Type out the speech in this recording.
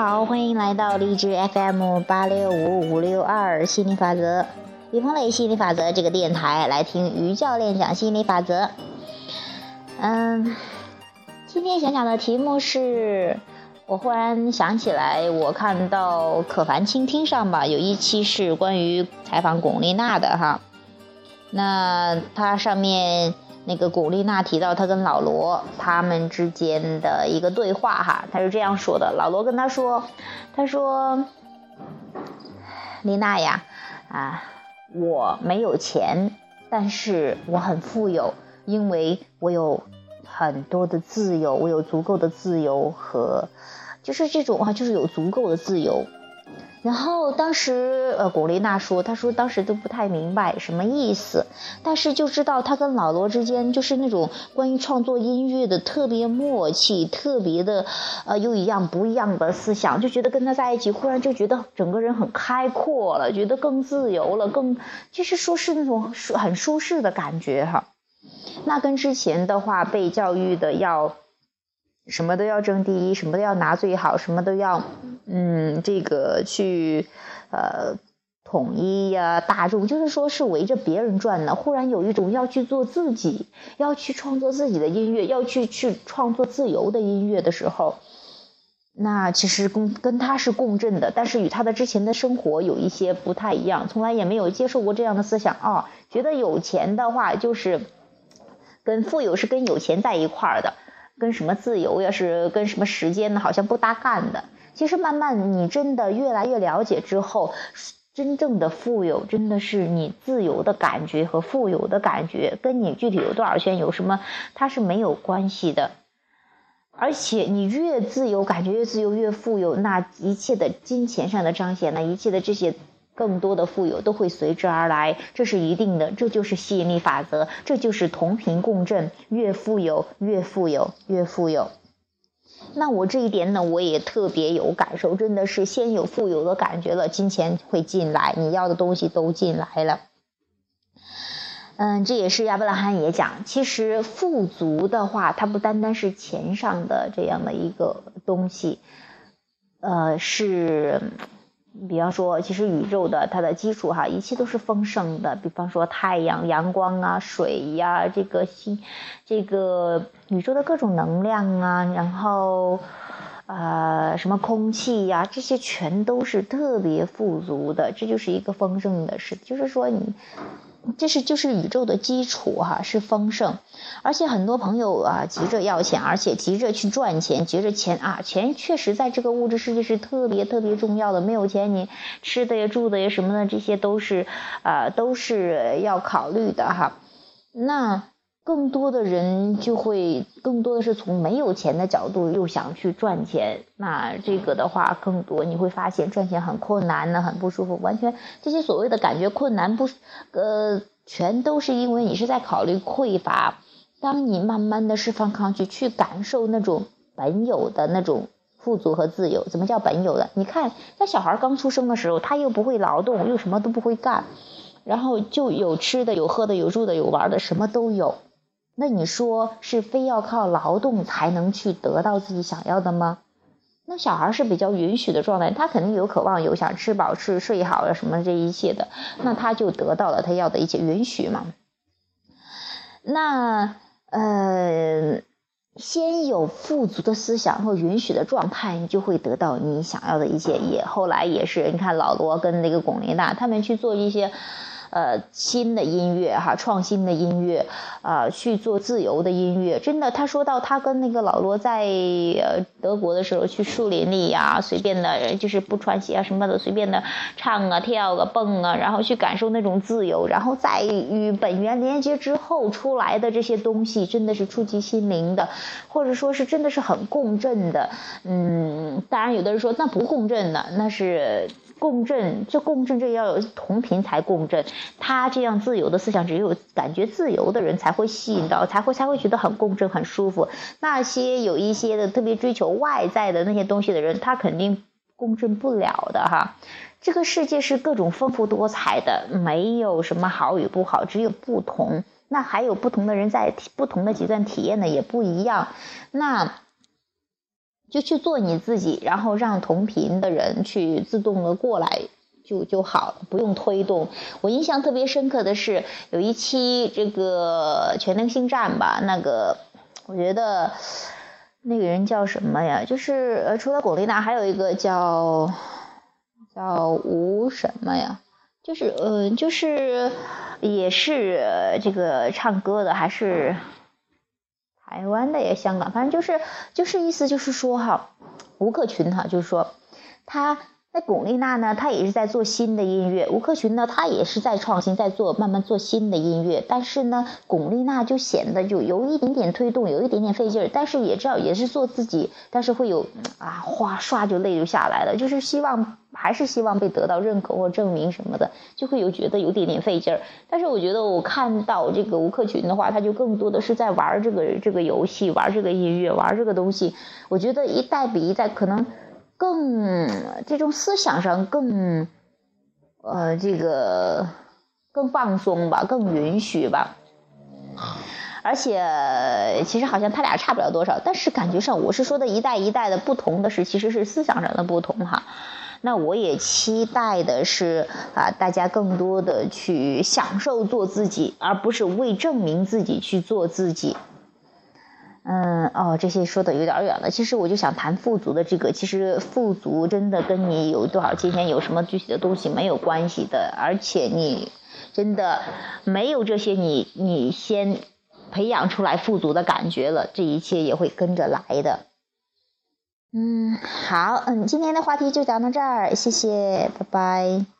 好，欢迎来到励志 FM 八六五五六二心理法则，李峰磊心理法则这个电台来听于教练讲心理法则。嗯，今天想讲的题目是，我忽然想起来，我看到可凡倾听上吧，有一期是关于采访龚丽娜的哈，那它上面。那个古丽娜提到她跟老罗他们之间的一个对话哈，她是这样说的：老罗跟她说，她说，丽娜呀，啊，我没有钱，但是我很富有，因为我有很多的自由，我有足够的自由和，就是这种啊，就是有足够的自由。然后当时，呃，古丽娜说，她说当时都不太明白什么意思，但是就知道她跟老罗之间就是那种关于创作音乐的特别默契，特别的，呃，又一样不一样的思想，就觉得跟他在一起，忽然就觉得整个人很开阔了，觉得更自由了，更就是说是那种很舒适的感觉哈。那跟之前的话被教育的要。什么都要争第一，什么都要拿最好，什么都要，嗯，这个去，呃，统一呀，大众，就是说是围着别人转的。忽然有一种要去做自己，要去创作自己的音乐，要去去创作自由的音乐的时候，那其实跟跟他是共振的，但是与他的之前的生活有一些不太一样，从来也没有接受过这样的思想啊，觉得有钱的话就是跟富有是跟有钱在一块儿的。跟什么自由呀，是跟什么时间呢？好像不搭干的。其实慢慢你真的越来越了解之后，真正的富有真的是你自由的感觉和富有的感觉，跟你具体有多少钱有什么，它是没有关系的。而且你越自由，感觉越自由，越富有，那一切的金钱上的彰显，那一切的这些。更多的富有都会随之而来，这是一定的，这就是吸引力法则，这就是同频共振，越富有越富有越富有。那我这一点呢，我也特别有感受，真的是先有富有的感觉了，金钱会进来，你要的东西都进来了。嗯，这也是亚伯拉罕也讲，其实富足的话，它不单单是钱上的这样的一个东西，呃，是。比方说，其实宇宙的它的基础哈，一切都是丰盛的。比方说太阳、阳光啊、水呀，这个星，这个宇宙的各种能量啊，然后，呃，什么空气呀，这些全都是特别富足的。这就是一个丰盛的事，就是说你。这是就是宇宙的基础哈，是丰盛，而且很多朋友啊急着要钱，而且急着去赚钱，急着钱啊，钱确实在这个物质世界是特别特别重要的。没有钱，你吃的呀、住的呀什么的，这些都是啊都是要考虑的哈。那。更多的人就会更多的是从没有钱的角度又想去赚钱，那这个的话更多你会发现赚钱很困难呢，很不舒服。完全这些所谓的感觉困难不，呃，全都是因为你是在考虑匮乏。当你慢慢的释放抗拒，去感受那种本有的那种富足和自由。怎么叫本有的？你看，那小孩刚出生的时候，他又不会劳动，又什么都不会干，然后就有吃的，有喝的，有住的，有玩的，什么都有。那你说是非要靠劳动才能去得到自己想要的吗？那小孩是比较允许的状态，他肯定有渴望，有想吃饱吃睡好了什么这一切的，那他就得到了他要的一切允许嘛。那呃，先有富足的思想或允许的状态，你就会得到你想要的一切。也后来也是，你看老罗跟那个龚琳娜他们去做一些。呃，新的音乐哈，创新的音乐，啊，去做自由的音乐。真的，他说到他跟那个老罗在呃德国的时候，去树林里呀，随便的，就是不穿鞋啊什么的，随便的唱啊、跳啊、蹦啊，然后去感受那种自由，然后再与本源连接之后出来的这些东西，真的是触及心灵的，或者说是真的是很共振的。嗯，当然有的人说那不共振的，那是。共振，这共振这要有同频才共振。他这样自由的思想，只有感觉自由的人才会吸引到，才会才会觉得很共振、很舒服。那些有一些的特别追求外在的那些东西的人，他肯定共振不了的哈。这个世界是各种丰富多彩的，没有什么好与不好，只有不同。那还有不同的人在不同的阶段体验的也不一样。那。就去做你自己，然后让同频的人去自动的过来就就好，不用推动。我印象特别深刻的是有一期这个《全能星战》吧，那个我觉得那个人叫什么呀？就是呃，除了巩俐娜，还有一个叫叫吴什么呀？就是呃，就是也是这个唱歌的，还是。台湾的也，香港，反正就是就是意思就是说哈，吴克群哈，就是说他那巩俐娜呢，她也是在做新的音乐，吴克群呢，他也是在创新，在做慢慢做新的音乐，但是呢，巩俐娜就显得就有一点点推动，有一点点费劲儿，但是也知道也是做自己，但是会有啊，哗唰就泪就下来了，就是希望。还是希望被得到认可或证明什么的，就会有觉得有点点费劲儿。但是我觉得我看到这个吴克群的话，他就更多的是在玩这个这个游戏，玩这个音乐，玩这个东西。我觉得一代比一代可能更这种思想上更呃这个更放松吧，更允许吧。而且其实好像他俩差不了多少，但是感觉上我是说的一代一代的不同的是，其实是思想上的不同哈。那我也期待的是啊，大家更多的去享受做自己，而不是为证明自己去做自己。哦，这些说的有点远了。其实我就想谈富足的这个，其实富足真的跟你有多少金钱、有什么具体的东西没有关系的，而且你真的没有这些，你你先培养出来富足的感觉了，这一切也会跟着来的。嗯，好，嗯，今天的话题就讲到这儿，谢谢，拜拜。